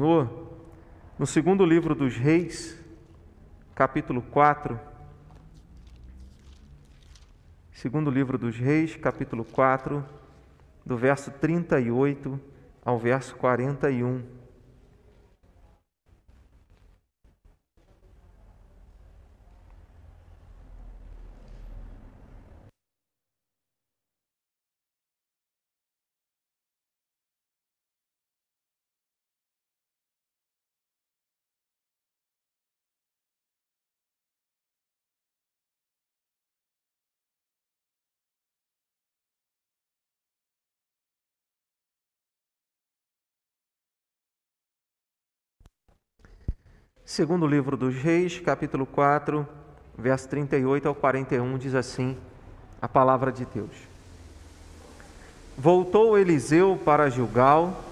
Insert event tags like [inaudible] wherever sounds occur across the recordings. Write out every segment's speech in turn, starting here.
Senhor, no segundo livro dos Reis, capítulo 4. Segundo livro dos Reis, capítulo 4, do verso 38 ao verso 41. Segundo livro dos Reis, capítulo 4, verso 38 ao 41, diz assim a palavra de Deus. Voltou Eliseu para Gilgal,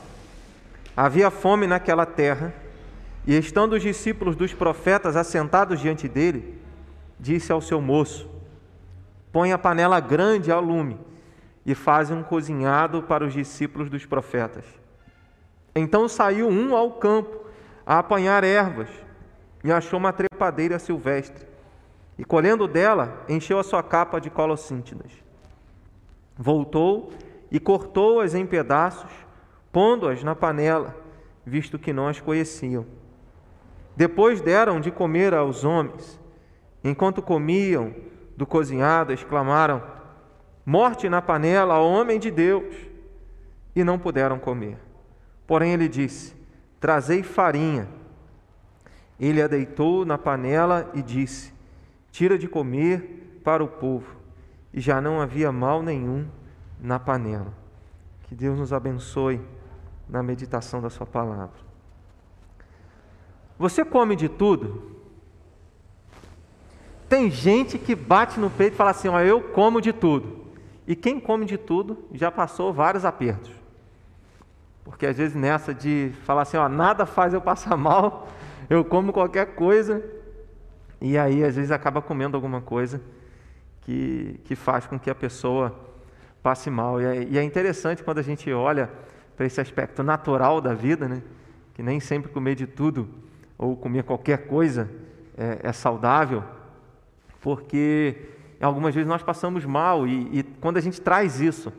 havia fome naquela terra, e estando os discípulos dos profetas assentados diante dele, disse ao seu moço: Põe a panela grande ao lume e faz um cozinhado para os discípulos dos profetas. Então saiu um ao campo a apanhar ervas e achou uma trepadeira silvestre, e colhendo dela, encheu a sua capa de colossíntidas. Voltou e cortou-as em pedaços, pondo-as na panela, visto que não as conheciam. Depois deram de comer aos homens. Enquanto comiam do cozinhado, exclamaram: Morte na panela ao homem de Deus! E não puderam comer. Porém ele disse: Trazei farinha ele a deitou na panela e disse: Tira de comer para o povo. E já não havia mal nenhum na panela. Que Deus nos abençoe na meditação da Sua palavra. Você come de tudo? Tem gente que bate no peito e fala assim: ó, eu como de tudo. E quem come de tudo já passou vários apertos. Porque às vezes nessa de falar assim, ó, nada faz eu passar [laughs] mal, eu como qualquer coisa e aí às vezes acaba comendo alguma coisa que, que faz com que a pessoa passe mal. E é, e é interessante quando a gente olha para esse aspecto natural da vida, né? que nem sempre comer de tudo ou comer qualquer coisa é, é saudável, porque algumas vezes nós passamos mal e, e quando a gente traz isso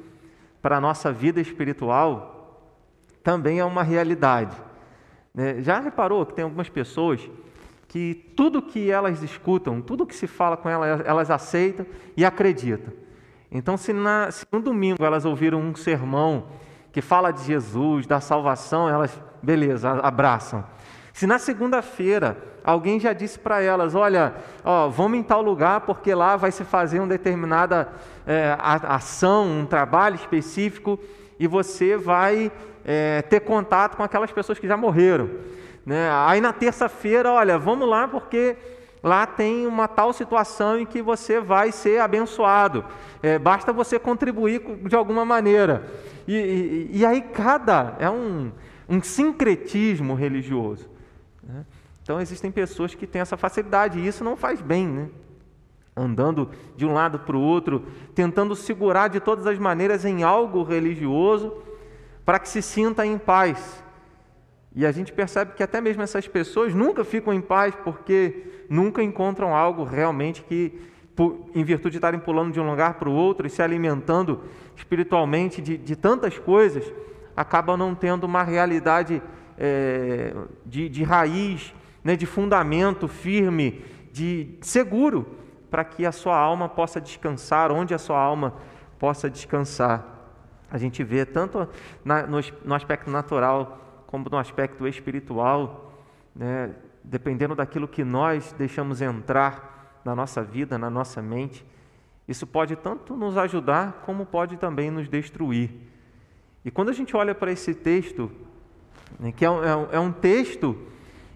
para a nossa vida espiritual, também é uma realidade. Né? Já reparou que tem algumas pessoas que tudo que elas escutam, tudo que se fala com elas, elas aceitam e acreditam. Então, se, na, se no domingo elas ouviram um sermão que fala de Jesus, da salvação, elas, beleza, abraçam. Se na segunda-feira alguém já disse para elas: Olha, ó, vamos em tal lugar porque lá vai se fazer uma determinada é, ação, um trabalho específico e você vai é, ter contato com aquelas pessoas que já morreram. Né? Aí na terça-feira, olha, vamos lá porque lá tem uma tal situação em que você vai ser abençoado. É, basta você contribuir de alguma maneira. E, e, e aí cada é um, um sincretismo religioso. Né? Então existem pessoas que têm essa facilidade e isso não faz bem, né? Andando de um lado para o outro, tentando segurar de todas as maneiras em algo religioso para que se sinta em paz. E a gente percebe que até mesmo essas pessoas nunca ficam em paz porque nunca encontram algo realmente que, em virtude de estarem pulando de um lugar para o outro e se alimentando espiritualmente de, de tantas coisas, acabam não tendo uma realidade é, de, de raiz, né, de fundamento firme, de seguro, para que a sua alma possa descansar, onde a sua alma possa descansar a gente vê tanto na, no, no, aspecto natural como no aspecto espiritual, né? dependendo daquilo que nós deixamos entrar na nossa vida, na nossa mente, isso pode tanto nos ajudar como pode também nos destruir. E quando a gente olha para esse texto, né, que é um, é um, é texto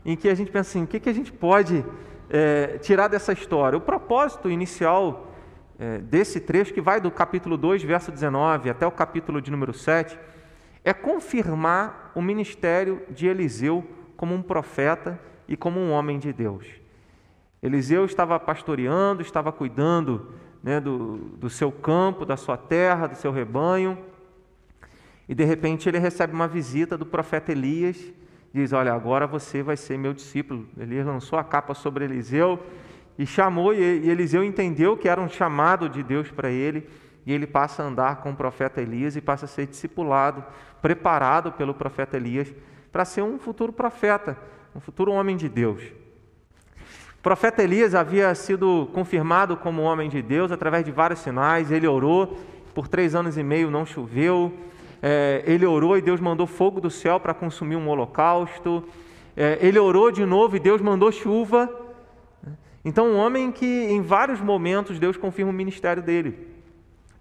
em que a gente pensa assim, o que, que a gente pode é, tirar dessa história? O propósito inicial é, desse trecho, que vai do capítulo 2, verso 19, até o capítulo de número 7, é confirmar o ministério de Eliseu como um profeta e como um homem de Deus. Eliseu estava pastoreando, estava cuidando né, do, do seu campo, da sua terra, do seu rebanho, e de repente ele recebe uma visita do profeta Elias, diz: Olha, agora você vai ser meu discípulo. Elias lançou a capa sobre Eliseu e chamou, e Eliseu entendeu que era um chamado de Deus para ele, e ele passa a andar com o profeta Elias e passa a ser discipulado, preparado pelo profeta Elias para ser um futuro profeta, um futuro homem de Deus. O profeta Elias havia sido confirmado como homem de Deus através de vários sinais. Ele orou, por três anos e meio não choveu. É, ele orou e Deus mandou fogo do céu para consumir um holocausto. É, ele orou de novo e Deus mandou chuva. Então, um homem que em vários momentos Deus confirma o ministério dele.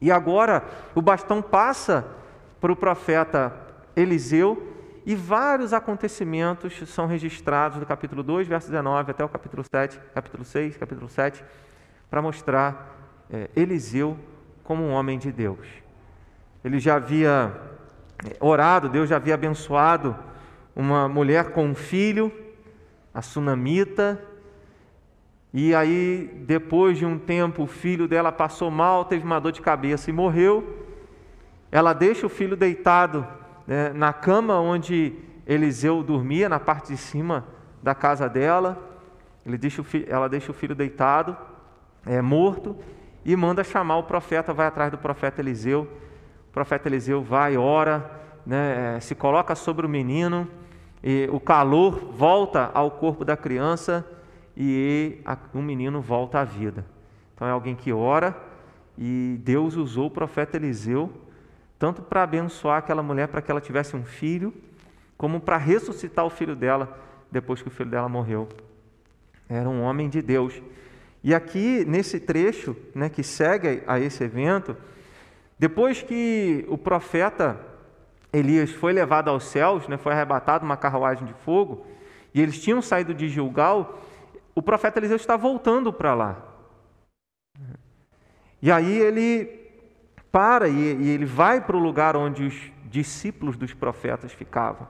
E agora o bastão passa para o profeta Eliseu, e vários acontecimentos são registrados do capítulo 2, verso 19 até o capítulo 7, capítulo 6, capítulo 7, para mostrar é, Eliseu como um homem de Deus. Ele já havia é, orado, Deus já havia abençoado uma mulher com um filho, a sunamita, e aí, depois de um tempo, o filho dela passou mal, teve uma dor de cabeça e morreu. Ela deixa o filho deitado né, na cama onde Eliseu dormia, na parte de cima da casa dela. Deixa ela deixa o filho deitado, é, morto, e manda chamar o profeta, vai atrás do profeta Eliseu. O profeta Eliseu vai, ora, né, é, se coloca sobre o menino, e o calor volta ao corpo da criança e o menino volta à vida. Então é alguém que ora e Deus usou o profeta Eliseu tanto para abençoar aquela mulher para que ela tivesse um filho, como para ressuscitar o filho dela depois que o filho dela morreu. Era um homem de Deus. E aqui, nesse trecho né, que segue a esse evento, depois que o profeta Elias foi levado aos céus, né, foi arrebatado uma carruagem de fogo, e eles tinham saído de Gilgal, o profeta Eliseu está voltando para lá. E aí ele para e, ele vai para o lugar onde os discípulos dos profetas ficavam,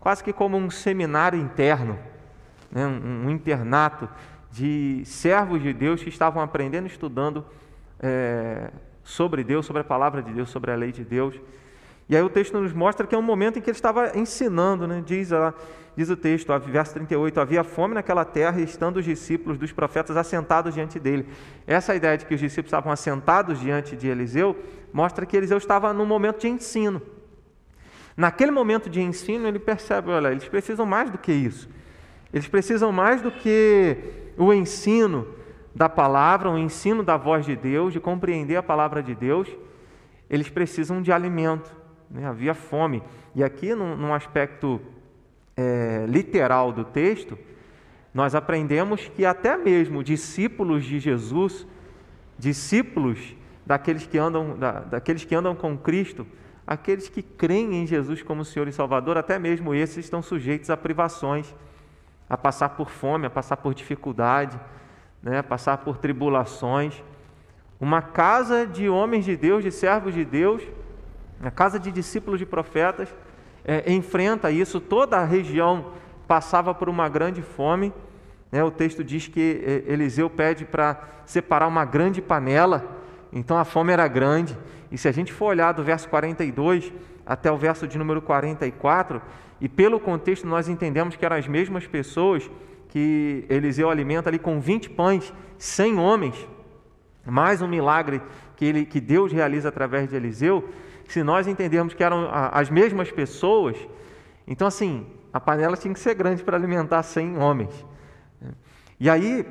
quase que como um seminário interno, né? um, um internato de servos de Deus que estavam aprendendo, estudando é, sobre Deus, sobre a palavra de Deus, sobre a lei de Deus. E aí o texto nos mostra que é um momento em que ele estava ensinando, né? diz, diz o texto, verso 38, havia fome naquela terra, estando os discípulos dos profetas assentados diante dele. Essa ideia de que os discípulos estavam assentados diante de Eliseu, mostra que Eliseu estava num momento de ensino. Naquele momento de ensino, ele percebe, olha, eles precisam mais do que isso. Eles precisam mais do que o ensino da palavra, o ensino da voz de Deus, de compreender a palavra de Deus. Eles precisam de alimento né? havia fome. E aqui, num, num aspecto é, literal do texto, nós aprendemos que até mesmo discípulos de Jesus, discípulos daqueles que andam, da, daqueles que andam com Cristo, aqueles que creem em Jesus como Senhor e Salvador, até mesmo esses estão sujeitos a privações, a passar por fome, a passar por dificuldade, né, a passar por tribulações. Uma casa de homens de Deus, de servos de Deus, a casa de discípulos de profetas é, enfrenta isso, toda a região passava por uma grande fome. Né? O texto diz que é, Eliseu pede para separar uma grande panela, então a fome era grande. E se a gente for olhar do verso 42 até o verso de número 44, e pelo contexto nós entendemos que eram as mesmas pessoas que Eliseu alimenta ali com 20 pães, 100 homens, mais um milagre que, ele, que Deus realiza através de Eliseu, se nós entendermos que eram as mesmas pessoas, então assim, a panela tinha que ser grande para alimentar 100 homens. E aí,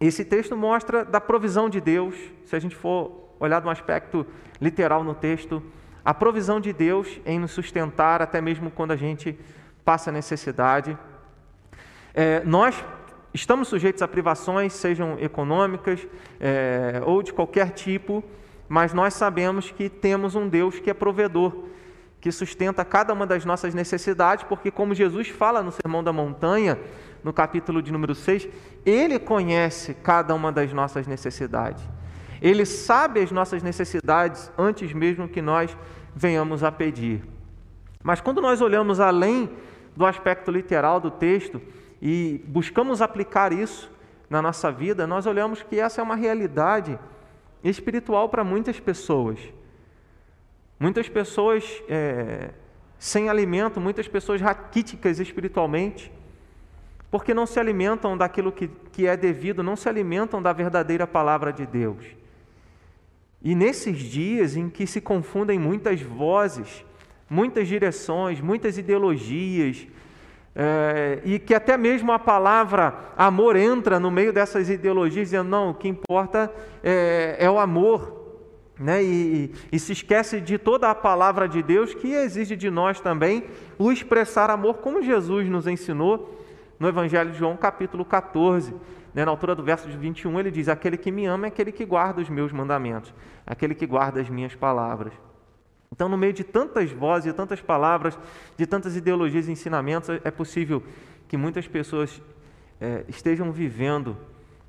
esse texto mostra da provisão de Deus, se a gente for olhar de um aspecto literal no texto, a provisão de Deus em nos sustentar até mesmo quando a gente passa necessidade. É, nós estamos sujeitos a privações, sejam econômicas é, ou de qualquer tipo, mas nós sabemos que temos um Deus que é provedor, que sustenta cada uma das nossas necessidades, porque, como Jesus fala no Sermão da Montanha, no capítulo de número 6, Ele conhece cada uma das nossas necessidades. Ele sabe as nossas necessidades antes mesmo que nós venhamos a pedir. Mas quando nós olhamos além do aspecto literal do texto e buscamos aplicar isso na nossa vida, nós olhamos que essa é uma realidade espiritual para muitas pessoas. Muitas pessoas é, sem alimento, muitas pessoas raquíticas espiritualmente, porque não se alimentam daquilo que, que é devido, não se alimentam da verdadeira palavra de Deus. E nesses dias em que se confundem muitas vozes, muitas direções, muitas ideologias, é, e que até mesmo a palavra amor entra no meio dessas ideologias, dizendo: não, o que importa é, é o amor. Né? E, e, se esquece de toda a palavra de Deus que exige de nós também o expressar amor, como Jesus nos ensinou no Evangelho de João, capítulo 14. Né? Na altura do verso de 21, ele diz: Aquele que me ama é aquele que guarda os meus mandamentos, aquele que guarda as minhas palavras. Então, no meio de tantas vozes, de tantas palavras, de tantas ideologias e ensinamentos, é possível que muitas pessoas é, estejam vivendo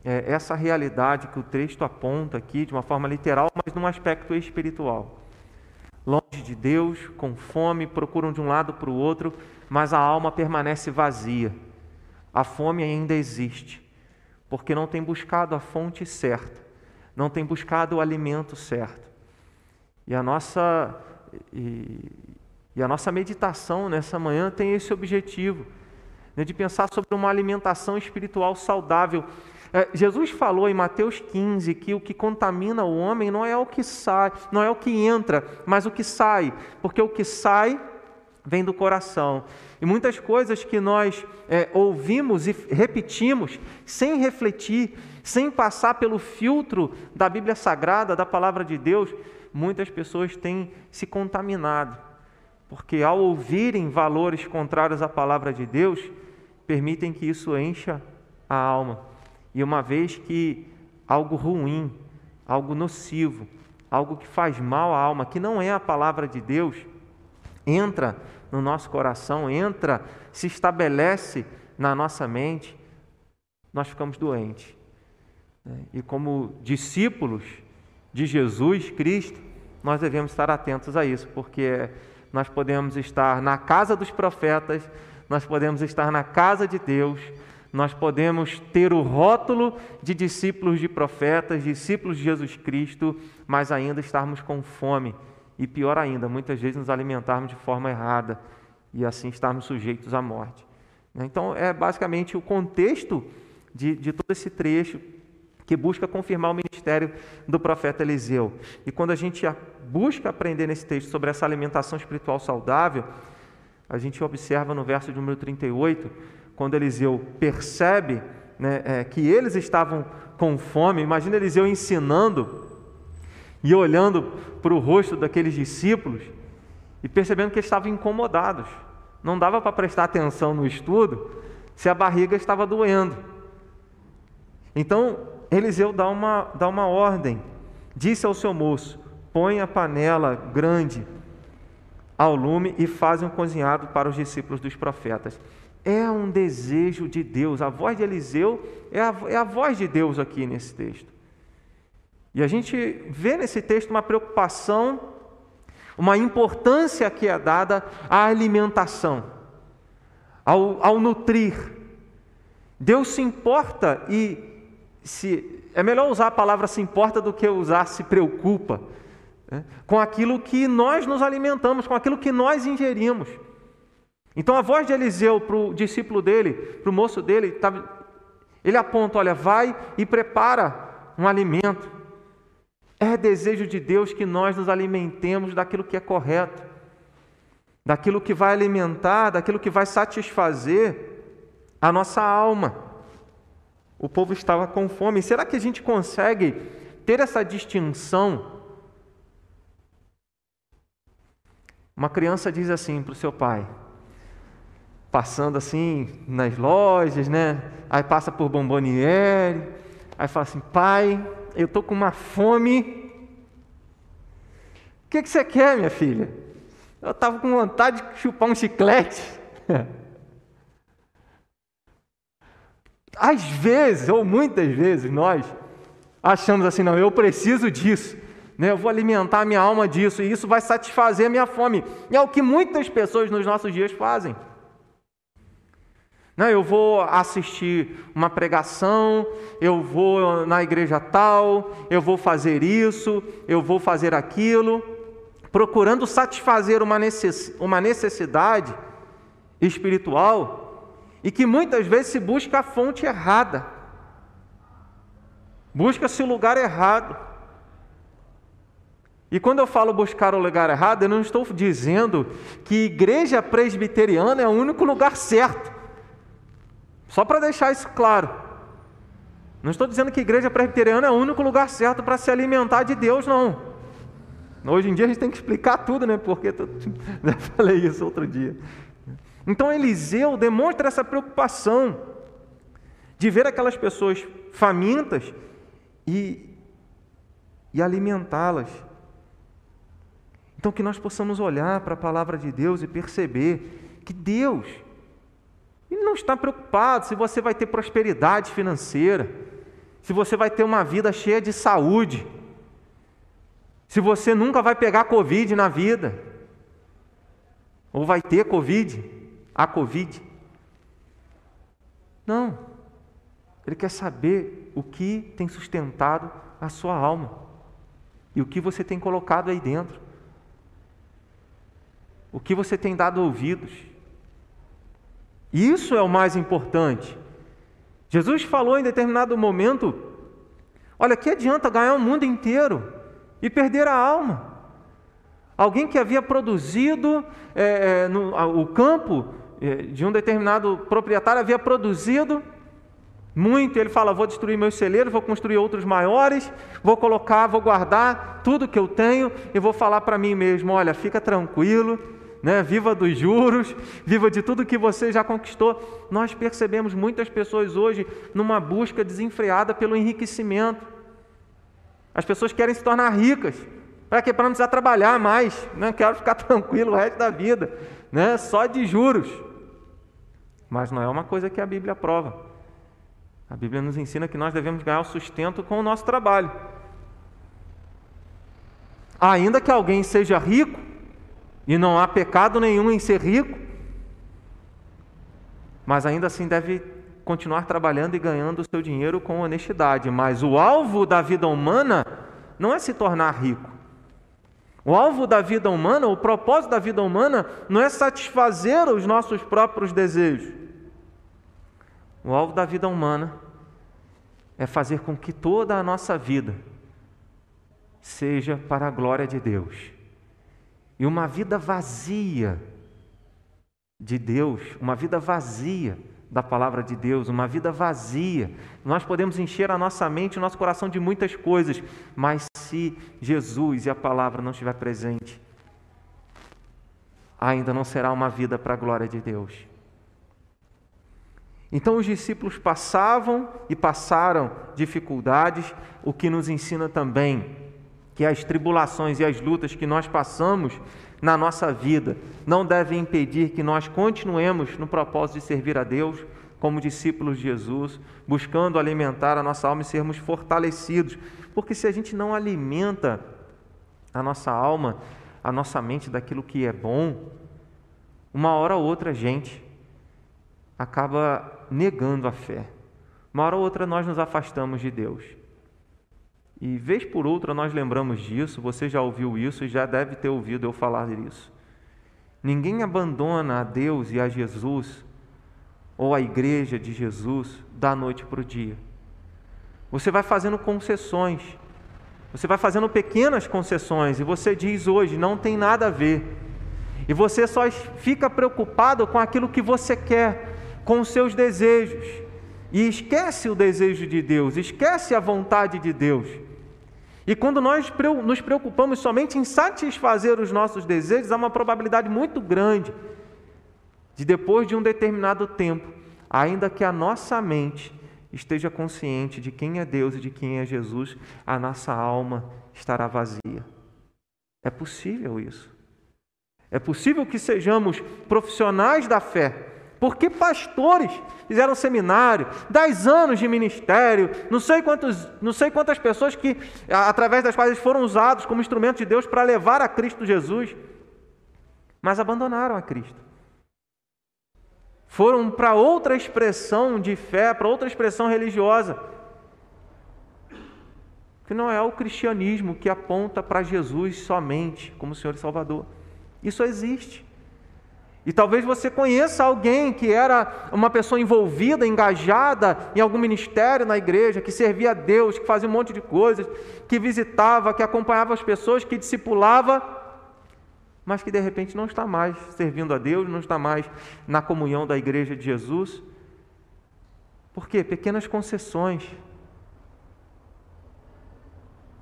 é, essa realidade que o texto aponta aqui de uma forma literal, mas num aspecto espiritual. Longe de Deus, com fome, procuram de um lado para o outro, mas a alma permanece vazia. A fome ainda existe, porque não tem buscado a fonte certa, não tem buscado o alimento certo. E a nossa e, e a nossa meditação nessa manhã tem esse objetivo, né, de pensar sobre uma alimentação espiritual saudável. É, Jesus falou em Mateus 15 que o que contamina o homem não é o que sai, não é o que entra, mas o que sai, porque o que sai vem do coração. E muitas coisas que nós é, ouvimos e repetimos sem refletir, sem passar pelo filtro da Bíblia Sagrada, da palavra de Deus, muitas pessoas têm se contaminado, porque ao ouvirem valores contrários à palavra de Deus, permitem que isso encha a alma. E uma vez que algo ruim, algo nocivo, algo que faz mal à alma, que não é a palavra de Deus, entra no nosso coração, entra, se estabelece na nossa mente, nós ficamos doentes. E como discípulos, de Jesus Cristo, nós devemos estar atentos a isso, porque nós podemos estar na casa dos profetas, nós podemos estar na casa de Deus, nós podemos ter o rótulo de discípulos de profetas, discípulos de Jesus Cristo, mas ainda estarmos com fome e pior ainda, muitas vezes nos alimentarmos de forma errada e assim estarmos sujeitos à morte. Então, é basicamente o contexto de, de todo esse trecho que busca confirmar o ministério do profeta Eliseu. E quando a gente busca aprender nesse texto sobre essa alimentação espiritual saudável, a gente observa no verso de número 38, quando Eliseu percebe né, é, que eles estavam com fome, imagina Eliseu ensinando e olhando para o rosto daqueles discípulos e percebendo que eles estavam incomodados. Não dava para prestar atenção no estudo se a barriga estava doendo. Então, Eliseu dá uma, dá uma ordem. Disse ao seu moço: põe a panela grande ao lume e faz um cozinhado para os discípulos dos profetas. É um desejo de Deus. A voz de Eliseu é a, é a voz de Deus aqui nesse texto. E a gente vê nesse texto uma preocupação, uma importância que é dada à alimentação, ao, ao nutrir. Deus se importa e se é melhor usar a palavra se importa do que usar se preocupa né? com aquilo que nós nos alimentamos, com aquilo que nós ingerimos. Então a voz de Eliseu para o discípulo dele, para o moço dele, tá, ele aponta: olha, vai e prepara um alimento. É desejo de Deus que nós nos alimentemos daquilo que é correto, daquilo que vai alimentar, daquilo que vai satisfazer a nossa alma. O povo estava com fome. Será que a gente consegue ter essa distinção? Uma criança diz assim para o seu pai, passando assim nas lojas, né? Aí passa por Bomboniere, aí fala assim: pai, eu estou com uma fome. O que, que você quer, minha filha? Eu estava com vontade de chupar um chiclete. [laughs] Às vezes, ou muitas vezes, nós achamos assim: não, eu preciso disso, né? eu vou alimentar a minha alma disso, e isso vai satisfazer a minha fome. E é o que muitas pessoas nos nossos dias fazem. Não, eu vou assistir uma pregação, eu vou na igreja tal, eu vou fazer isso, eu vou fazer aquilo, procurando satisfazer uma necessidade espiritual e que muitas vezes se busca a fonte errada, busca-se o lugar errado. E quando eu falo buscar o lugar errado, eu não estou dizendo que igreja presbiteriana é o único lugar certo. Só para deixar isso claro. Não estou dizendo que igreja presbiteriana é o único lugar certo para se alimentar de Deus, não. Hoje em dia a gente tem que explicar tudo, né? Porque [laughs] eu falei isso outro dia. Então Eliseu demonstra essa preocupação de ver aquelas pessoas famintas e, e alimentá-las. Então que nós possamos olhar para a palavra de Deus e perceber que Deus ele não está preocupado se você vai ter prosperidade financeira, se você vai ter uma vida cheia de saúde se você nunca vai pegar Covid na vida, ou vai ter Covid, a Covid. Não. Ele quer saber o que tem sustentado a sua alma e o que você tem colocado aí dentro, o que você tem dado ouvidos. Isso é o mais importante. Jesus falou em determinado momento: olha, que adianta ganhar o mundo inteiro e perder a alma. Alguém que havia produzido é, no, o campo de um determinado proprietário havia produzido muito. Ele fala: vou destruir meus celeiros, vou construir outros maiores, vou colocar, vou guardar tudo que eu tenho e vou falar para mim mesmo: olha, fica tranquilo, né? viva dos juros, viva de tudo que você já conquistou. Nós percebemos muitas pessoas hoje numa busca desenfreada pelo enriquecimento. As pessoas querem se tornar ricas. Para quê? Para não precisar trabalhar mais. Não né? quero ficar [laughs] tranquilo o resto da vida. Né? Só de juros. Mas não é uma coisa que a Bíblia prova. A Bíblia nos ensina que nós devemos ganhar o sustento com o nosso trabalho. Ainda que alguém seja rico, e não há pecado nenhum em ser rico, mas ainda assim deve continuar trabalhando e ganhando o seu dinheiro com honestidade, mas o alvo da vida humana não é se tornar rico. O alvo da vida humana, o propósito da vida humana, não é satisfazer os nossos próprios desejos. O alvo da vida humana é fazer com que toda a nossa vida seja para a glória de Deus. E uma vida vazia de Deus, uma vida vazia da palavra de Deus, uma vida vazia. Nós podemos encher a nossa mente, o nosso coração de muitas coisas, mas se Jesus e a palavra não estiver presente, ainda não será uma vida para a glória de Deus. Então os discípulos passavam e passaram dificuldades, o que nos ensina também que as tribulações e as lutas que nós passamos na nossa vida não devem impedir que nós continuemos no propósito de servir a Deus como discípulos de Jesus, buscando alimentar a nossa alma e sermos fortalecidos. Porque se a gente não alimenta a nossa alma, a nossa mente daquilo que é bom, uma hora ou outra a gente acaba negando a fé. Uma hora ou outra nós nos afastamos de Deus. E vez por outra nós lembramos disso, você já ouviu isso e já deve ter ouvido eu falar disso. Ninguém abandona a Deus e a Jesus ou a igreja de Jesus da noite para o dia. Você vai fazendo concessões, você vai fazendo pequenas concessões e você diz hoje: não tem nada a ver. E você só fica preocupado com aquilo que você quer, com seus desejos. E esquece o desejo de Deus, esquece a vontade de Deus. E quando nós nos preocupamos somente em satisfazer os nossos desejos, há uma probabilidade muito grande de depois de um determinado tempo, ainda que a nossa mente esteja consciente de quem é Deus e de quem é Jesus, a nossa alma estará vazia. É possível isso. É possível que sejamos profissionais da fé, porque pastores fizeram seminário, dez anos de ministério, não sei, quantos, não sei quantas pessoas que, através das quais eles foram usados como instrumento de Deus para levar a Cristo Jesus, mas abandonaram a Cristo. Foram para outra expressão de fé, para outra expressão religiosa. que não é o cristianismo que aponta para Jesus somente como Senhor e Salvador. Isso existe. E talvez você conheça alguém que era uma pessoa envolvida, engajada em algum ministério na igreja, que servia a Deus, que fazia um monte de coisas, que visitava, que acompanhava as pessoas, que discipulava, mas que de repente não está mais servindo a Deus, não está mais na comunhão da igreja de Jesus. Por quê? Pequenas concessões.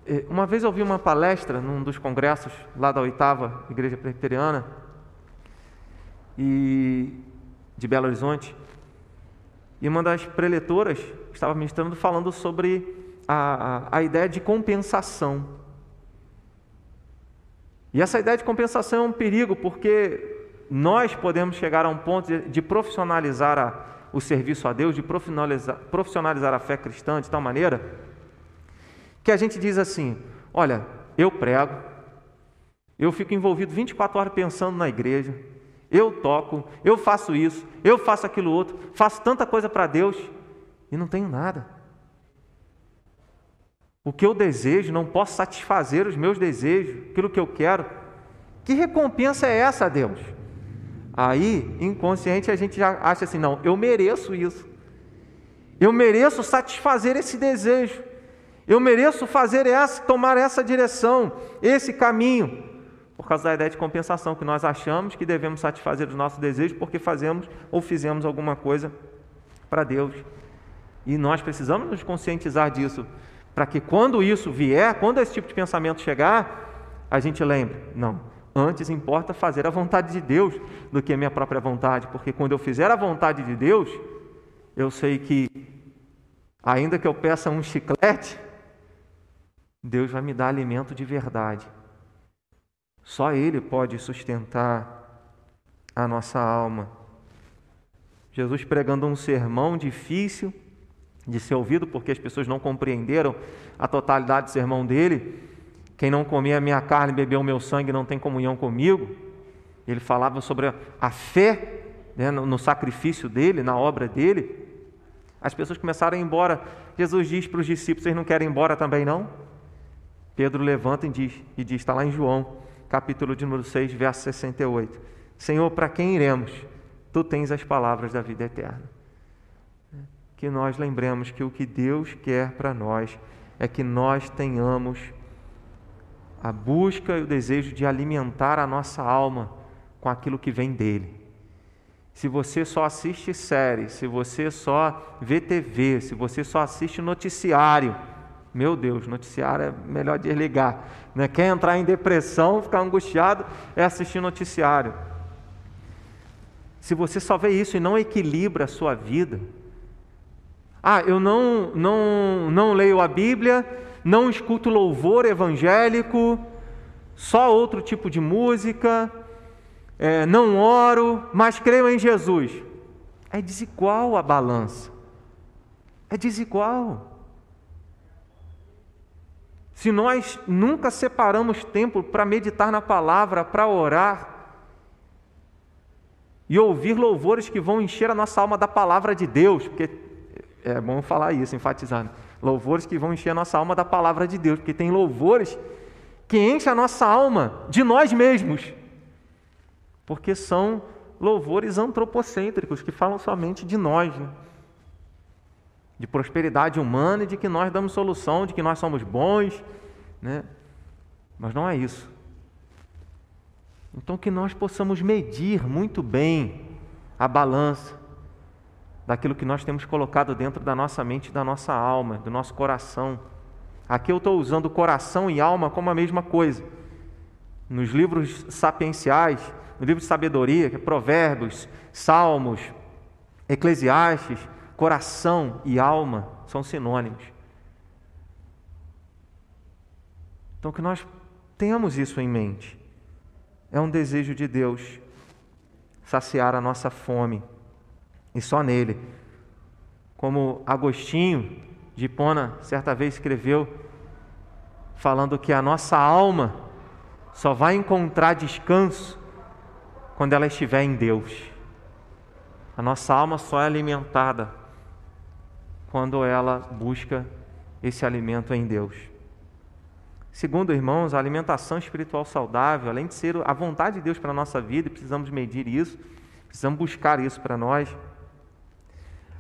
É, uma vez eu ouvi uma palestra num dos congressos lá da oitava Igreja Presbiteriana, e de Belo Horizonte. E uma das preletoras estava ministrando falando sobre a, a, a ideia de compensação. E essa ideia de compensação é um perigo, porque nós podemos chegar a um ponto de, de profissionalizar a, o serviço a Deus, de profissionalizar, profissionalizar a fé cristã de tal maneira que a gente diz assim: olha, eu prego, eu fico envolvido 24 horas pensando na igreja, eu toco, eu faço isso, eu faço aquilo outro, faço tanta coisa para Deus e não tenho nada. O que eu desejo, não posso satisfazer os meus desejos, aquilo que eu quero. Que recompensa é essa, Deus? Aí, inconsciente, a gente já acha assim: não, eu mereço isso. Eu mereço satisfazer esse desejo. Eu mereço fazer essa, tomar essa direção, esse caminho por causa da ideia de compensação, que nós achamos que devemos satisfazer os nossos desejos porque fazemos ou fizemos alguma coisa para Deus. E nós precisamos nos conscientizar disso, para que quando isso vier, quando esse tipo de pensamento chegar, a gente lembre: não, antes importa fazer a vontade de Deus do que a minha própria vontade, porque quando eu fizer a vontade de Deus, eu sei que, ainda que eu peça um chiclete, Deus vai me dar alimento de verdade. Só Ele pode sustentar a nossa alma. Jesus pregando um sermão difícil de ser ouvido, porque as pessoas não compreenderam a totalidade do sermão dele. Quem não comer a minha carne e beber o meu sangue não tem comunhão comigo. Ele falava sobre a fé né, no sacrifício dele, na obra dele. As pessoas começaram a ir embora. Jesus diz para os discípulos: Vocês não querem ir embora também não? Pedro levanta e diz, e diz está lá em João: capítulo de número 6, verso 68. Senhor, para quem iremos? Tu tens as palavras da vida eterna. Que nós lembremos que o que Deus quer para nós é que nós tenhamos a busca e o desejo de alimentar a nossa alma com aquilo que vem dele. Se você só assiste série, se você só vê TV, se você só assiste noticiário, meu Deus, noticiário é melhor desligar. Né? Quer entrar em depressão, ficar angustiado, é assistir noticiário. Se você só vê isso e não equilibra a sua vida, ah, eu não, não, não leio a Bíblia, não escuto louvor evangélico, só outro tipo de música, é, não oro, mas creio em Jesus. É desigual a balança. É desigual. Se nós nunca separamos tempo para meditar na palavra, para orar e ouvir louvores que vão encher a nossa alma da palavra de Deus, porque é bom falar isso, enfatizar, né? louvores que vão encher a nossa alma da palavra de Deus, porque tem louvores que enchem a nossa alma de nós mesmos, porque são louvores antropocêntricos que falam somente de nós. Né? De prosperidade humana e de que nós damos solução, de que nós somos bons, né? Mas não é isso. Então que nós possamos medir muito bem a balança daquilo que nós temos colocado dentro da nossa mente, da nossa alma, do nosso coração. Aqui eu estou usando coração e alma como a mesma coisa. Nos livros sapienciais, no livro de sabedoria, que é Provérbios, Salmos, Eclesiastes, coração e alma são sinônimos. Então, que nós tenhamos isso em mente. É um desejo de Deus saciar a nossa fome e só nele. Como Agostinho de Hipona certa vez escreveu, falando que a nossa alma só vai encontrar descanso quando ela estiver em Deus. A nossa alma só é alimentada quando ela busca esse alimento em Deus. Segundo, irmãos, a alimentação espiritual saudável, além de ser a vontade de Deus para a nossa vida, precisamos medir isso, precisamos buscar isso para nós.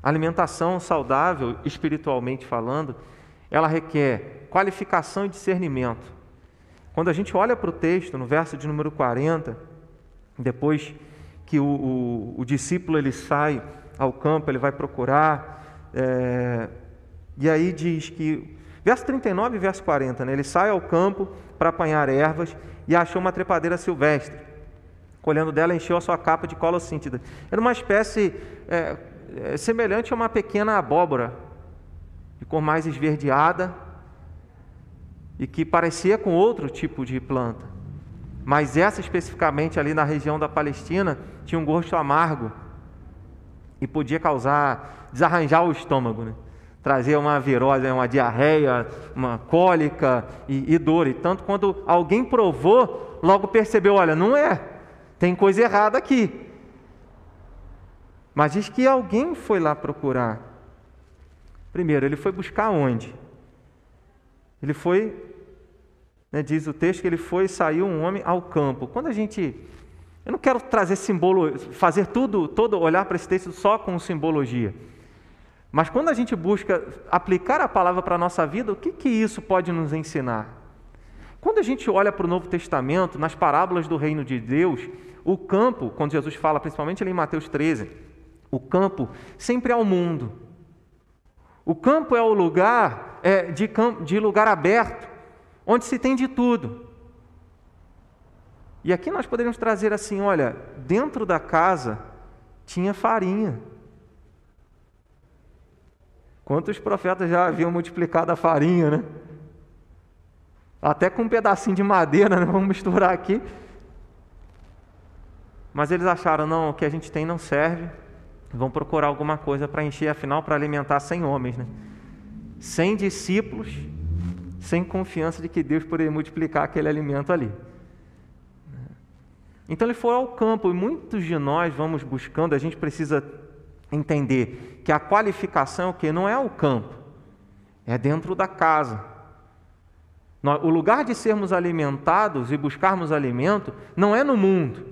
A alimentação saudável, espiritualmente falando, ela requer qualificação e discernimento. Quando a gente olha para o texto, no verso de número 40, depois que o, o, o discípulo ele sai ao campo, ele vai procurar, é, e aí diz que Verso 39 e verso 40, né? ele sai ao campo para apanhar ervas e achou uma trepadeira silvestre. Colhendo dela, encheu a sua capa de colossíntida. Era uma espécie é, é, semelhante a uma pequena abóbora, de cor mais esverdeada e que parecia com outro tipo de planta. Mas essa especificamente ali na região da Palestina tinha um gosto amargo e podia causar, desarranjar o estômago. Né? trazer uma virose, uma diarreia, uma cólica e, e dor. E tanto quando alguém provou, logo percebeu: olha, não é, tem coisa errada aqui. Mas diz que alguém foi lá procurar. Primeiro, ele foi buscar onde? Ele foi, né, diz o texto que ele foi e saiu um homem ao campo. Quando a gente. Eu não quero trazer simbolo, fazer tudo, todo olhar para esse texto só com simbologia. Mas quando a gente busca aplicar a palavra para a nossa vida, o que, que isso pode nos ensinar? Quando a gente olha para o Novo Testamento, nas parábolas do reino de Deus, o campo, quando Jesus fala, principalmente ali em Mateus 13, o campo sempre é o mundo. O campo é o lugar é, de, de lugar aberto, onde se tem de tudo. E aqui nós poderíamos trazer assim: olha, dentro da casa tinha farinha. Quantos profetas já haviam multiplicado a farinha, né? Até com um pedacinho de madeira, né? [laughs] vamos misturar aqui. Mas eles acharam, não, o que a gente tem não serve, vão procurar alguma coisa para encher, afinal, para alimentar 100 homens, né? 100 discípulos, sem confiança de que Deus poderia multiplicar aquele alimento ali. Então ele foi ao campo e muitos de nós vamos buscando, a gente precisa entender que a qualificação que não é o campo, é dentro da casa. O lugar de sermos alimentados e buscarmos alimento não é no mundo,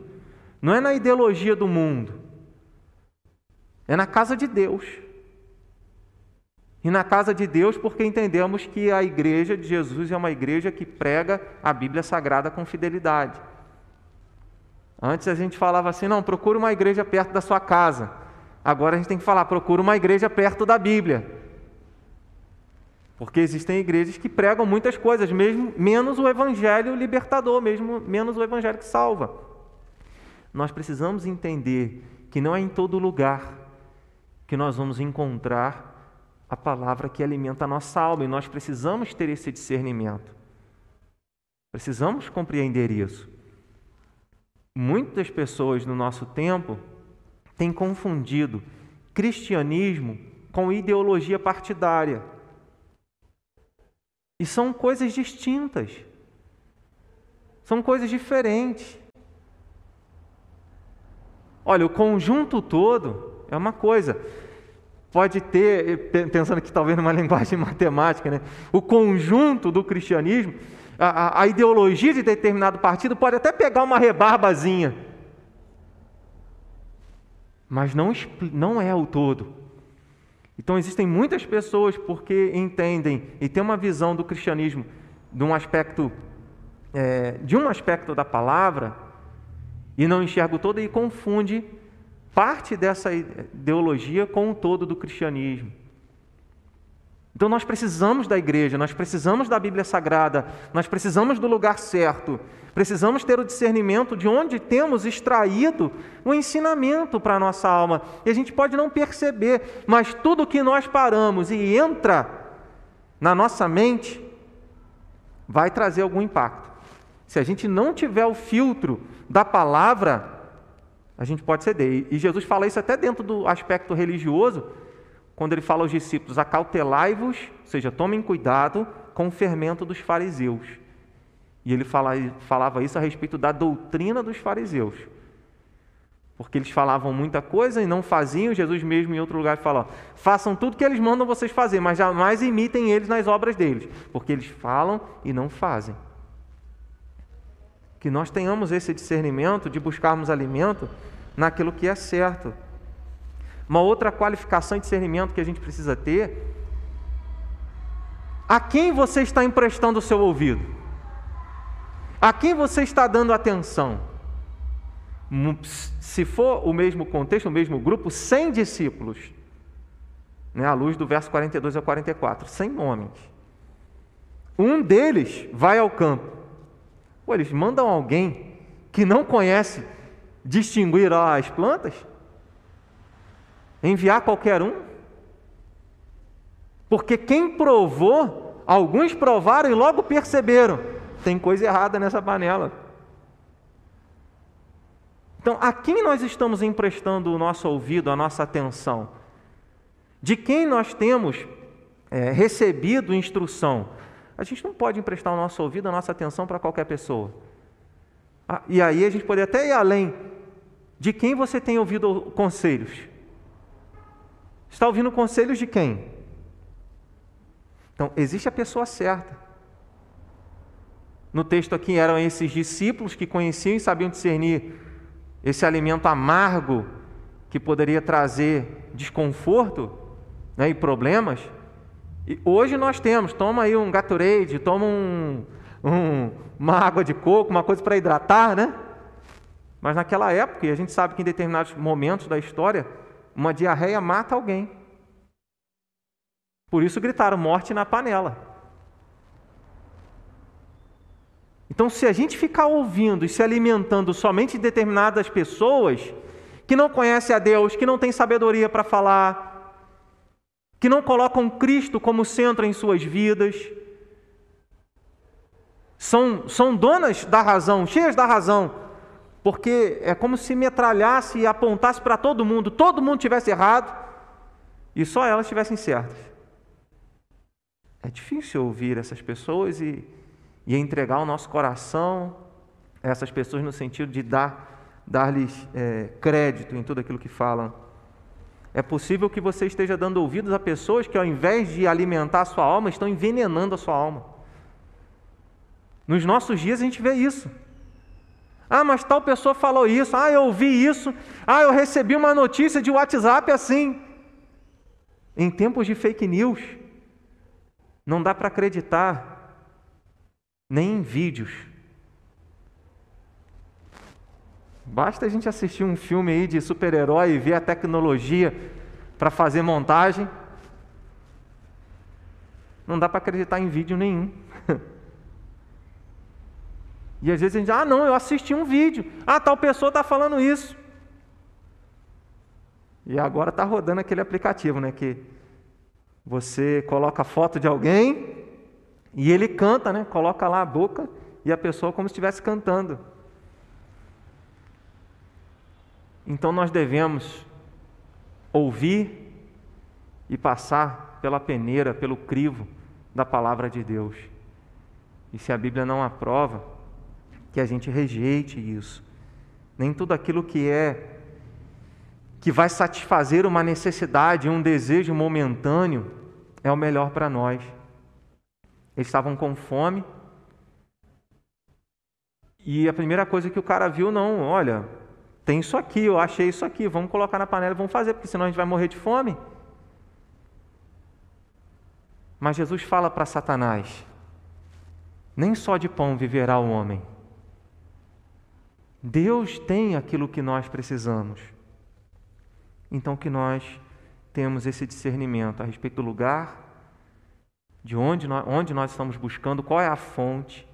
não é na ideologia do mundo, é na casa de Deus. E na casa de Deus, porque entendemos que a igreja de Jesus é uma igreja que prega a Bíblia Sagrada com fidelidade. Antes a gente falava assim: não, procure uma igreja perto da sua casa. Agora a gente tem que falar, procura uma igreja perto da Bíblia. Porque existem igrejas que pregam muitas coisas, mesmo menos o evangelho libertador, mesmo menos o evangelho que salva. Nós precisamos entender que não é em todo lugar que nós vamos encontrar a palavra que alimenta a nossa alma, e nós precisamos ter esse discernimento. Precisamos compreender isso. Muitas pessoas no nosso tempo tem confundido cristianismo com ideologia partidária. E são coisas distintas. São coisas diferentes. Olha, o conjunto todo é uma coisa. Pode ter, pensando que talvez numa [laughs] linguagem matemática, né? o conjunto do cristianismo, a, a ideologia de determinado partido pode até pegar uma rebarbazinha mas não, não é o todo. Então existem muitas pessoas porque entendem e têm uma visão do cristianismo de um aspecto é, de um aspecto da palavra e não enxerga o todo e confunde parte dessa ideologia com o todo do cristianismo. Então nós precisamos da igreja, nós precisamos da Bíblia Sagrada, nós precisamos do lugar certo, precisamos ter o discernimento de onde temos extraído o ensinamento para a nossa alma. E a gente pode não perceber, mas tudo que nós paramos e entra na nossa mente vai trazer algum impacto. Se a gente não tiver o filtro da palavra, a gente pode ceder. E Jesus fala isso até dentro do aspecto religioso quando ele fala aos discípulos: acautelai-vos, ou seja, tomem cuidado com o fermento dos fariseus. E ele fala, falava isso a respeito da doutrina dos fariseus. porque eles falavam muita coisa e não faziam. Jesus mesmo em outro lugar fala: façam tudo que eles mandam vocês fazer, mas jamais imitem eles nas obras deles, porque eles falam e não fazem. Que nós tenhamos esse discernimento de buscarmos alimento naquilo que é certo. Uma outra qualificação e discernimento que a gente precisa ter a quem você está emprestando o seu ouvido? A quem você está dando atenção? Se for o mesmo contexto, o mesmo grupo, 100 discípulos, né, à luz do verso 42 ao 44, 100 homens. Um deles vai ao campo. Pô, eles mandam alguém que não conhece distinguir as plantas? Enviar qualquer um? Porque quem provou, alguns provaram e logo perceberam: tem coisa errada nessa panela. Então, a quem nós estamos emprestando o nosso ouvido, a nossa atenção? De quem nós temos é, recebido instrução? A gente não pode emprestar o nosso ouvido, a nossa atenção para qualquer pessoa. Ah, e aí a gente pode até ir além. De quem você tem ouvido conselhos? Está ouvindo conselhos de quem? Então, existe a pessoa certa. No texto aqui eram esses discípulos que conheciam e sabiam discernir esse alimento amargo que poderia trazer desconforto né, e problemas. E hoje nós temos, toma aí um Gatorade, toma um, um, uma água de coco, uma coisa para hidratar, né? Mas naquela época, e a gente sabe que em determinados momentos da história, uma diarreia mata alguém. Por isso gritaram morte na panela. Então, se a gente ficar ouvindo e se alimentando somente de determinadas pessoas que não conhecem a Deus, que não têm sabedoria para falar, que não colocam Cristo como centro em suas vidas, são, são donas da razão, cheias da razão, porque é como se metralhasse e apontasse para todo mundo, todo mundo tivesse errado e só elas estivessem certas. É difícil ouvir essas pessoas e, e entregar o nosso coração a essas pessoas no sentido de dar, dar-lhes é, crédito em tudo aquilo que falam. É possível que você esteja dando ouvidos a pessoas que, ao invés de alimentar a sua alma, estão envenenando a sua alma. Nos nossos dias a gente vê isso. Ah, mas tal pessoa falou isso. Ah, eu ouvi isso. Ah, eu recebi uma notícia de WhatsApp assim. Em tempos de fake news, não dá para acreditar nem em vídeos. Basta a gente assistir um filme aí de super-herói e ver a tecnologia para fazer montagem. Não dá para acreditar em vídeo nenhum. [laughs] E às vezes a gente, ah, não, eu assisti um vídeo. Ah, tal pessoa está falando isso. E agora está rodando aquele aplicativo, né? Que você coloca a foto de alguém e ele canta, né? Coloca lá a boca e a pessoa como se estivesse cantando. Então nós devemos ouvir e passar pela peneira, pelo crivo da palavra de Deus. E se a Bíblia não aprova, que a gente rejeite isso. Nem tudo aquilo que é que vai satisfazer uma necessidade, um desejo momentâneo, é o melhor para nós. Eles estavam com fome. E a primeira coisa que o cara viu, não, olha, tem isso aqui, eu achei isso aqui, vamos colocar na panela vamos fazer, porque senão a gente vai morrer de fome. Mas Jesus fala para Satanás: nem só de pão viverá o homem. Deus tem aquilo que nós precisamos. Então que nós temos esse discernimento a respeito do lugar, de onde nós, onde nós estamos buscando, qual é a fonte,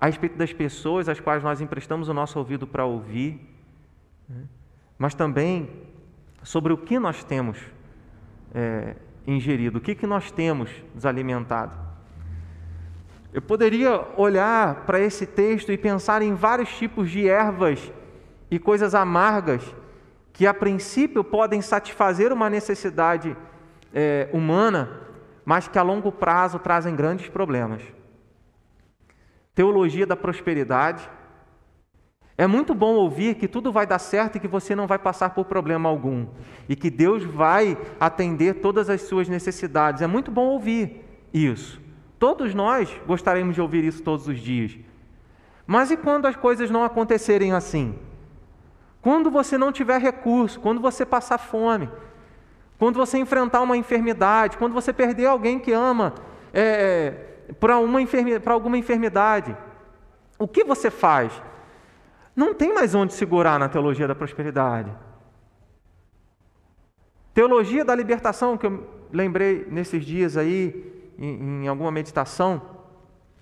a respeito das pessoas às quais nós emprestamos o nosso ouvido para ouvir, né? mas também sobre o que nós temos é, ingerido, o que, que nós temos alimentado. Eu poderia olhar para esse texto e pensar em vários tipos de ervas e coisas amargas que a princípio podem satisfazer uma necessidade é, humana, mas que a longo prazo trazem grandes problemas. Teologia da prosperidade É muito bom ouvir que tudo vai dar certo e que você não vai passar por problema algum. E que Deus vai atender todas as suas necessidades. É muito bom ouvir isso. Todos nós gostaríamos de ouvir isso todos os dias. Mas e quando as coisas não acontecerem assim? Quando você não tiver recurso, quando você passar fome, quando você enfrentar uma enfermidade, quando você perder alguém que ama é, para alguma enfermidade, o que você faz? Não tem mais onde segurar na teologia da prosperidade. Teologia da libertação, que eu lembrei nesses dias aí, em, em alguma meditação.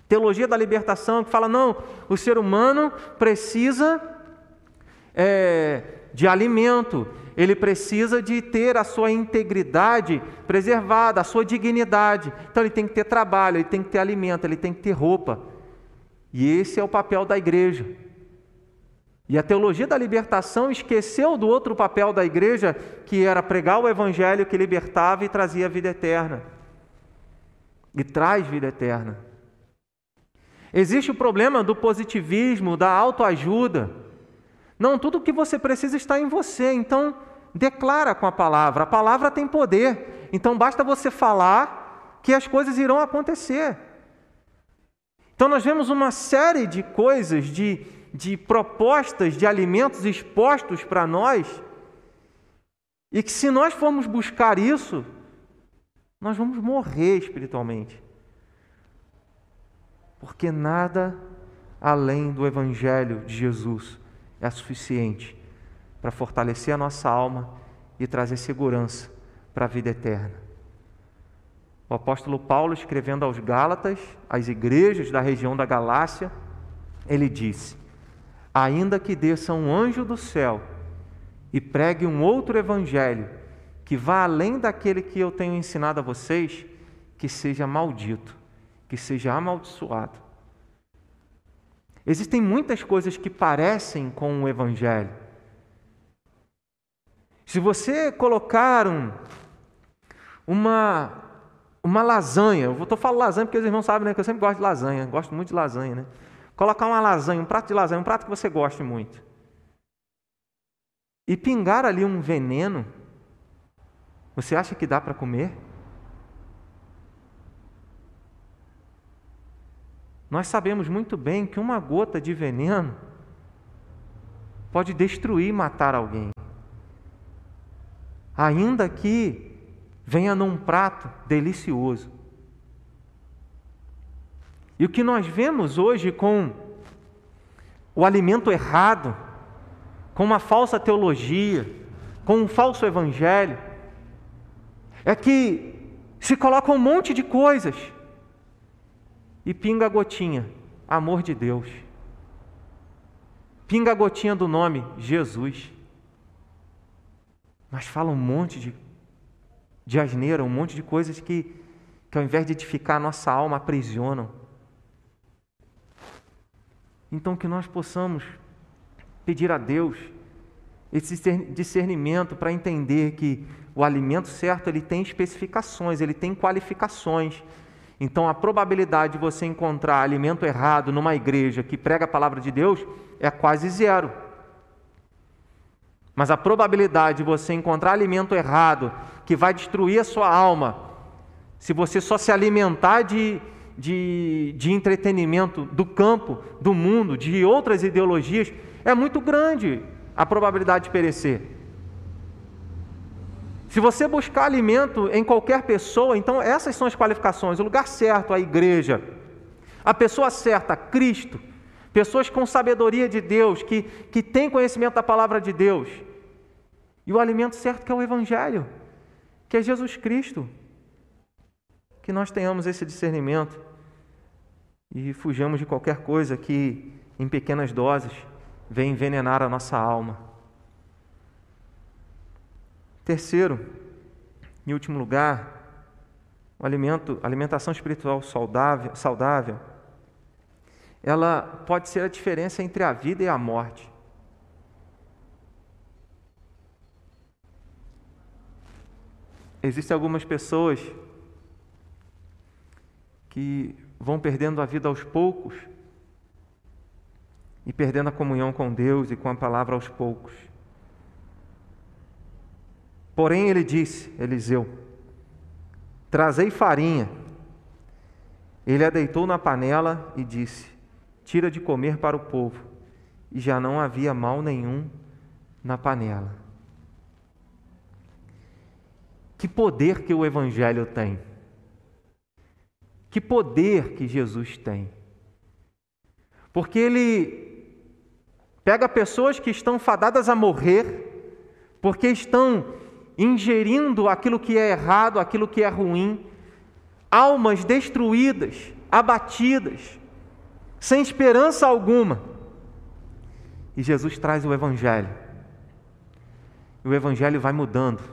Teologia da libertação, que fala: não, o ser humano precisa é, de alimento, ele precisa de ter a sua integridade preservada, a sua dignidade. Então ele tem que ter trabalho, ele tem que ter alimento, ele tem que ter roupa. E esse é o papel da igreja. E a teologia da libertação esqueceu do outro papel da igreja, que era pregar o evangelho que libertava e trazia vida eterna. E traz vida eterna. Existe o problema do positivismo, da autoajuda. Não, tudo o que você precisa está em você. Então, declara com a palavra. A palavra tem poder. Então, basta você falar que as coisas irão acontecer. Então, nós vemos uma série de coisas, de, de propostas de alimentos expostos para nós, e que se nós formos buscar isso, nós vamos morrer espiritualmente. Porque nada além do Evangelho de Jesus é suficiente para fortalecer a nossa alma e trazer segurança para a vida eterna. O apóstolo Paulo, escrevendo aos Gálatas, às igrejas da região da Galácia, ele disse: Ainda que desça um anjo do céu e pregue um outro evangelho que vá além daquele que eu tenho ensinado a vocês, que seja maldito, que seja amaldiçoado. Existem muitas coisas que parecem com o Evangelho. Se você colocar um, uma, uma lasanha, eu estou falando lasanha porque os irmãos sabem né, que eu sempre gosto de lasanha, gosto muito de lasanha. Né? Colocar uma lasanha, um prato de lasanha, um prato que você goste muito, e pingar ali um veneno, você acha que dá para comer? Nós sabemos muito bem que uma gota de veneno pode destruir e matar alguém. Ainda que venha num prato delicioso. E o que nós vemos hoje com o alimento errado, com uma falsa teologia, com um falso evangelho, é que se coloca um monte de coisas e pinga a gotinha, amor de Deus. Pinga a gotinha do nome Jesus. Mas fala um monte de, de asneira, um monte de coisas que, que ao invés de edificar a nossa alma, aprisionam. Então que nós possamos pedir a Deus esse discernimento para entender que o alimento certo ele tem especificações, ele tem qualificações. Então, a probabilidade de você encontrar alimento errado numa igreja que prega a palavra de Deus é quase zero. Mas a probabilidade de você encontrar alimento errado que vai destruir a sua alma, se você só se alimentar de, de, de entretenimento do campo, do mundo, de outras ideologias, é muito grande a probabilidade de perecer. Se você buscar alimento em qualquer pessoa, então essas são as qualificações: o lugar certo, a igreja, a pessoa certa, Cristo, pessoas com sabedoria de Deus, que, que têm conhecimento da palavra de Deus, e o alimento certo que é o Evangelho, que é Jesus Cristo. Que nós tenhamos esse discernimento e fujamos de qualquer coisa que, em pequenas doses, venha envenenar a nossa alma. Terceiro, em último lugar, o alimento, a alimentação espiritual saudável, saudável, ela pode ser a diferença entre a vida e a morte. Existem algumas pessoas que vão perdendo a vida aos poucos e perdendo a comunhão com Deus e com a palavra aos poucos. Porém, ele disse, Eliseu: Trazei farinha. Ele a deitou na panela e disse: Tira de comer para o povo. E já não havia mal nenhum na panela. Que poder que o Evangelho tem! Que poder que Jesus tem! Porque ele pega pessoas que estão fadadas a morrer, porque estão ingerindo aquilo que é errado, aquilo que é ruim, almas destruídas, abatidas, sem esperança alguma. E Jesus traz o Evangelho. E o Evangelho vai mudando.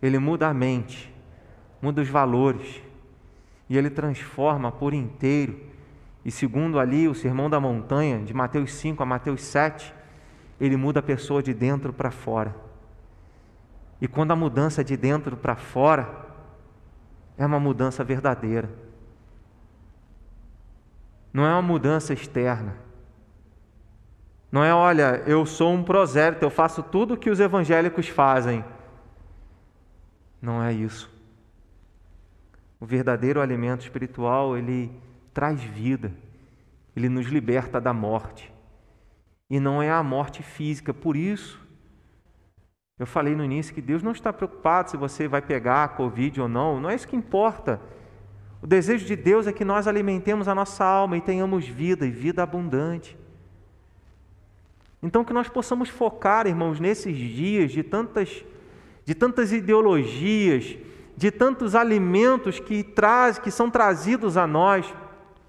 Ele muda a mente, muda os valores, e ele transforma por inteiro. E segundo ali o Sermão da Montanha, de Mateus 5 a Mateus 7, ele muda a pessoa de dentro para fora. E quando a mudança é de dentro para fora, é uma mudança verdadeira. Não é uma mudança externa. Não é, olha, eu sou um prosélito, eu faço tudo o que os evangélicos fazem. Não é isso. O verdadeiro alimento espiritual, ele traz vida, ele nos liberta da morte. E não é a morte física, por isso eu falei no início que Deus não está preocupado se você vai pegar a Covid ou não, não é isso que importa. O desejo de Deus é que nós alimentemos a nossa alma e tenhamos vida e vida abundante. Então que nós possamos focar, irmãos, nesses dias de tantas de tantas ideologias, de tantos alimentos que traz, que são trazidos a nós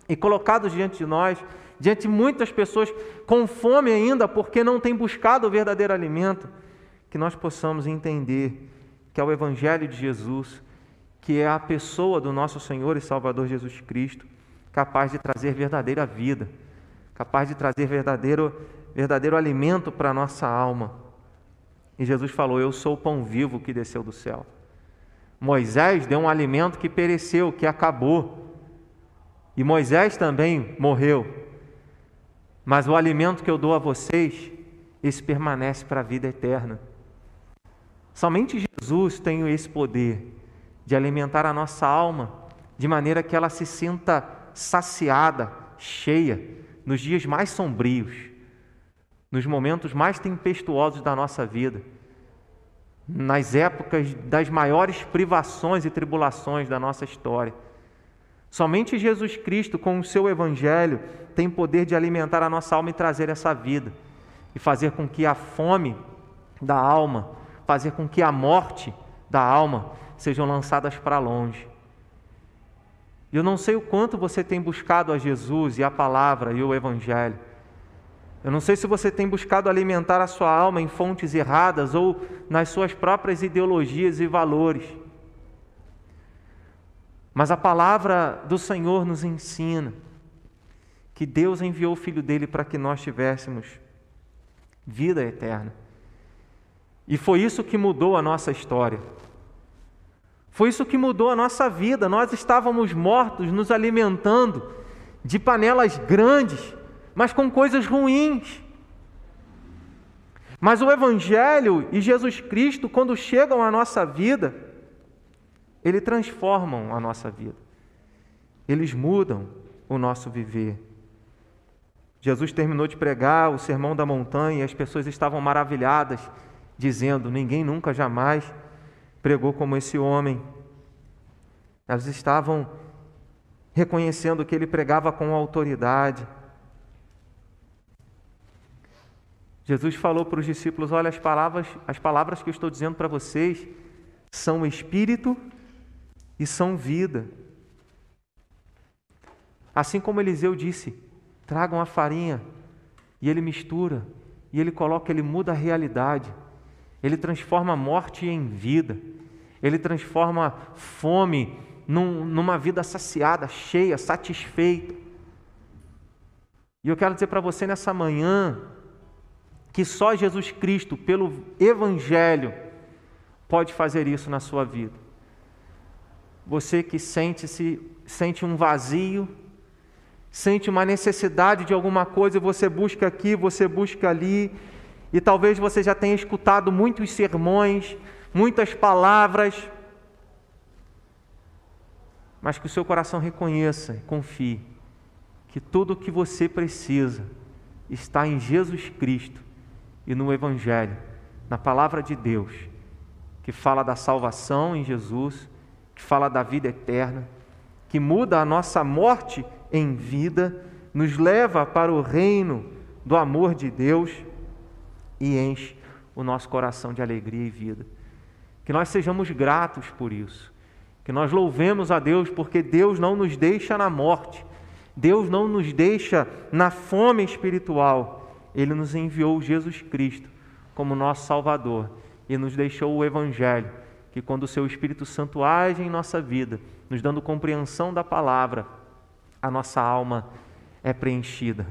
e colocados diante de nós, diante de muitas pessoas com fome ainda porque não têm buscado o verdadeiro alimento que nós possamos entender que é o Evangelho de Jesus, que é a pessoa do nosso Senhor e Salvador Jesus Cristo, capaz de trazer verdadeira vida, capaz de trazer verdadeiro, verdadeiro alimento para a nossa alma. E Jesus falou: Eu sou o pão vivo que desceu do céu. Moisés deu um alimento que pereceu, que acabou. E Moisés também morreu. Mas o alimento que eu dou a vocês, esse permanece para a vida eterna. Somente Jesus tem esse poder de alimentar a nossa alma de maneira que ela se sinta saciada, cheia, nos dias mais sombrios, nos momentos mais tempestuosos da nossa vida, nas épocas das maiores privações e tribulações da nossa história. Somente Jesus Cristo, com o seu Evangelho, tem poder de alimentar a nossa alma e trazer essa vida, e fazer com que a fome da alma fazer com que a morte da alma sejam lançadas para longe. Eu não sei o quanto você tem buscado a Jesus e a palavra e o Evangelho. Eu não sei se você tem buscado alimentar a sua alma em fontes erradas ou nas suas próprias ideologias e valores. Mas a palavra do Senhor nos ensina que Deus enviou o Filho dele para que nós tivéssemos vida eterna. E foi isso que mudou a nossa história. Foi isso que mudou a nossa vida. Nós estávamos mortos, nos alimentando de panelas grandes, mas com coisas ruins. Mas o Evangelho e Jesus Cristo, quando chegam à nossa vida, eles transformam a nossa vida. Eles mudam o nosso viver. Jesus terminou de pregar o sermão da montanha e as pessoas estavam maravilhadas dizendo: Ninguém nunca jamais pregou como esse homem. Elas estavam reconhecendo que ele pregava com autoridade. Jesus falou para os discípulos: Olha, as palavras, as palavras que eu estou dizendo para vocês são espírito e são vida. Assim como Eliseu disse: tragam a farinha, e ele mistura, e ele coloca, ele muda a realidade. Ele transforma a morte em vida. Ele transforma fome num, numa vida saciada, cheia, satisfeita. E eu quero dizer para você nessa manhã que só Jesus Cristo, pelo Evangelho, pode fazer isso na sua vida. Você que sente-se, sente um vazio, sente uma necessidade de alguma coisa, você busca aqui, você busca ali, e talvez você já tenha escutado muitos sermões, muitas palavras, mas que o seu coração reconheça confie que tudo o que você precisa está em Jesus Cristo e no Evangelho, na palavra de Deus, que fala da salvação em Jesus, que fala da vida eterna, que muda a nossa morte em vida, nos leva para o reino do amor de Deus e enche o nosso coração de alegria e vida. Que nós sejamos gratos por isso, que nós louvemos a Deus porque Deus não nos deixa na morte, Deus não nos deixa na fome espiritual. Ele nos enviou Jesus Cristo como nosso Salvador e nos deixou o Evangelho, que quando o Seu Espírito Santo age em nossa vida, nos dando compreensão da palavra, a nossa alma é preenchida,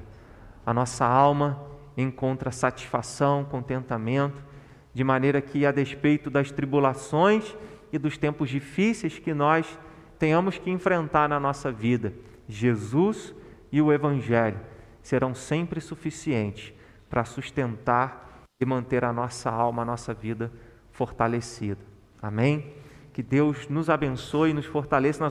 a nossa alma encontra satisfação, contentamento, de maneira que, a despeito das tribulações e dos tempos difíceis que nós tenhamos que enfrentar na nossa vida, Jesus e o Evangelho serão sempre suficientes para sustentar e manter a nossa alma, a nossa vida fortalecida. Amém? Que Deus nos abençoe e nos fortaleça